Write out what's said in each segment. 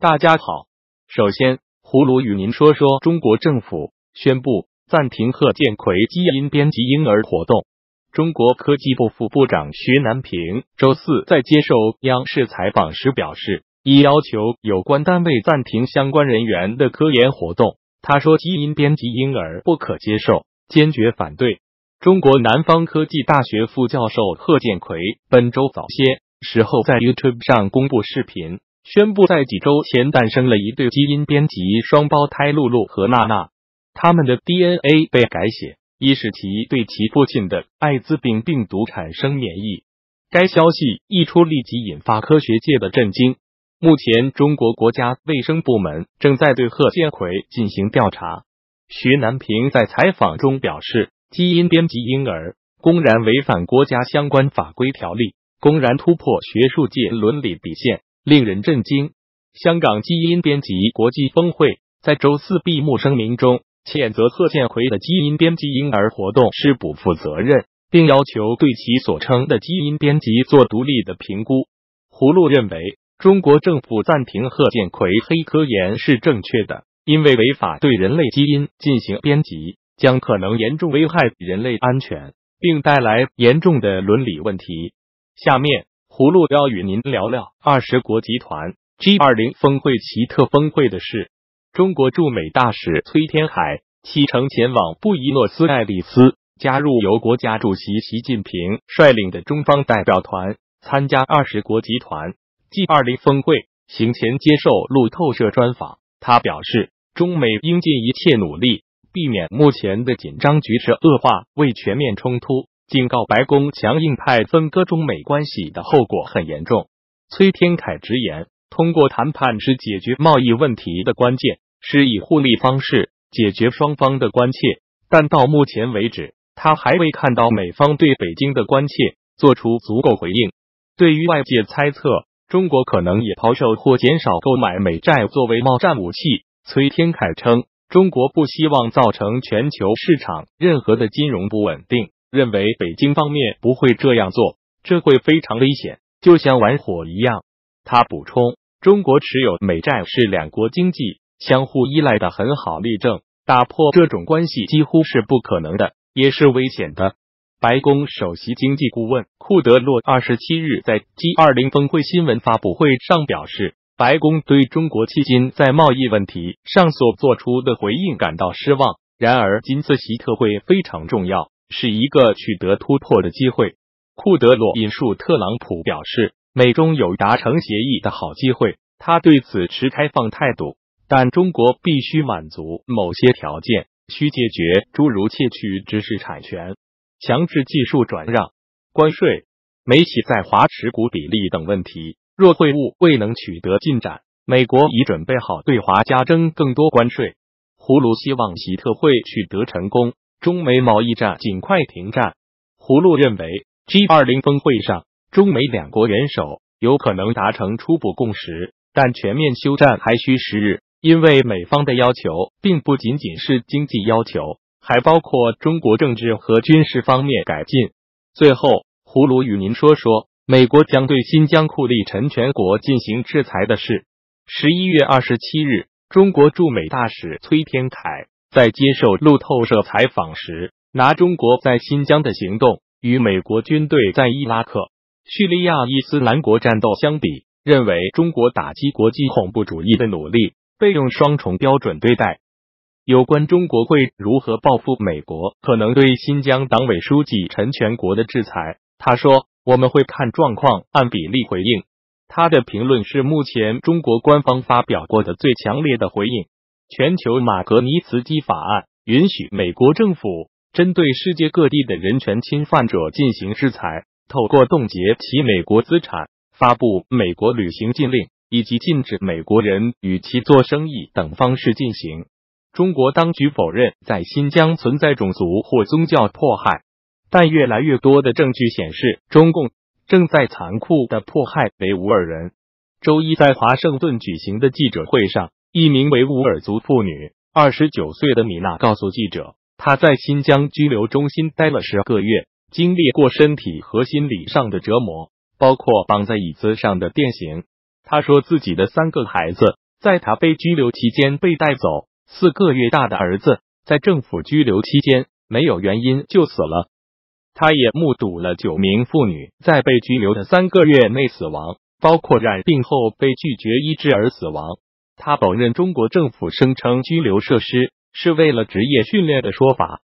大家好，首先，葫芦与您说说中国政府宣布暂停贺建奎基因编辑婴儿活动。中国科技部副部长徐南平周四在接受央视采访时表示，已要求有关单位暂停相关人员的科研活动。他说：“基因编辑婴儿不可接受，坚决反对。”中国南方科技大学副教授贺建奎本周早些时候在 YouTube 上公布视频，宣布在几周前诞生了一对基因编辑双胞胎露露和娜娜，他们的 DNA 被改写，以使其对其父亲的艾滋病病毒产生免疫。该消息一出，立即引发科学界的震惊。目前，中国国家卫生部门正在对贺建奎进行调查。徐南平在采访中表示。基因编辑婴儿公然违反国家相关法规条例，公然突破学术界伦理底线，令人震惊。香港基因编辑国际峰会在周四闭幕声明中谴责贺建奎的基因编辑婴儿活动是不负责任，并要求对其所称的基因编辑做独立的评估。葫芦认为，中国政府暂停贺建奎黑科研是正确的，因为违法对人类基因进行编辑。将可能严重危害人类安全，并带来严重的伦理问题。下面，葫芦要与您聊聊二十国集团 G 二零峰会奇特峰会的事。中国驻美大使崔天海启程前往布宜诺斯艾利斯，加入由国家主席习近平率领的中方代表团，参加二十国集团 G 二零峰会。行前接受路透社专访，他表示，中美应尽一切努力。避免目前的紧张局势恶化为全面冲突，警告白宫强硬派分割中美关系的后果很严重。崔天凯直言，通过谈判是解决贸易问题的关键，是以互利方式解决双方的关切。但到目前为止，他还未看到美方对北京的关切做出足够回应。对于外界猜测中国可能也抛售或减少购买美债作为贸战武器，崔天凯称。中国不希望造成全球市场任何的金融不稳定，认为北京方面不会这样做，这会非常危险，就像玩火一样。他补充，中国持有美债是两国经济相互依赖的很好例证，打破这种关系几乎是不可能的，也是危险的。白宫首席经济顾问库德洛二十七日在 G 二零峰会新闻发布会上表示。白宫对中国迄今在贸易问题上所做出的回应感到失望。然而，今次习特会非常重要，是一个取得突破的机会。库德罗引述特朗普表示，美中有达成协议的好机会，他对此持开放态度。但中国必须满足某些条件，需解决诸如窃取知识产权、强制技术转让、关税、美企在华持股比例等问题。若会晤未能取得进展，美国已准备好对华加征更多关税。葫芦希望习特会取得成功，中美贸易战尽快停战。葫芦认为，G 二零峰会上，中美两国元首有可能达成初步共识，但全面休战还需时日，因为美方的要求并不仅仅是经济要求，还包括中国政治和军事方面改进。最后，葫芦与您说说。美国将对新疆库利陈全国进行制裁的事。十一月二十七日，中国驻美大使崔天凯在接受路透社采访时，拿中国在新疆的行动与美国军队在伊拉克、叙利亚伊斯兰国战斗相比，认为中国打击国际恐怖主义的努力被用双重标准对待。有关中国会如何报复美国可能对新疆党委书记陈全国的制裁，他说。我们会看状况，按比例回应。他的评论是目前中国官方发表过的最强烈的回应。全球马格尼茨基法案允许美国政府针对世界各地的人权侵犯者进行制裁，透过冻结其美国资产、发布美国旅行禁令以及禁止美国人与其做生意等方式进行。中国当局否认在新疆存在种族或宗教迫害。但越来越多的证据显示，中共正在残酷的迫害维吾尔人。周一在华盛顿举行的记者会上，一名维吾尔族妇女，二十九岁的米娜告诉记者，她在新疆拘留中心待了十个月，经历过身体和心理上的折磨，包括绑在椅子上的电刑。她说，自己的三个孩子在她被拘留期间被带走，四个月大的儿子在政府拘留期间没有原因就死了。他也目睹了九名妇女在被拘留的三个月内死亡，包括染病后被拒绝医治而死亡。他否认中国政府声称拘留设施是为了职业训练的说法。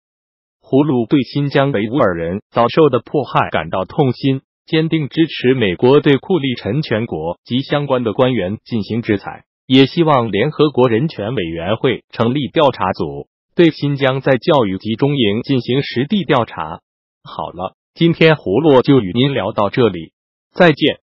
胡鲁对新疆维吾尔人遭受的迫害感到痛心，坚定支持美国对库利陈全国及相关的官员进行制裁，也希望联合国人权委员会成立调查组，对新疆在教育集中营进行实地调查。好了，今天胡洛就与您聊到这里，再见。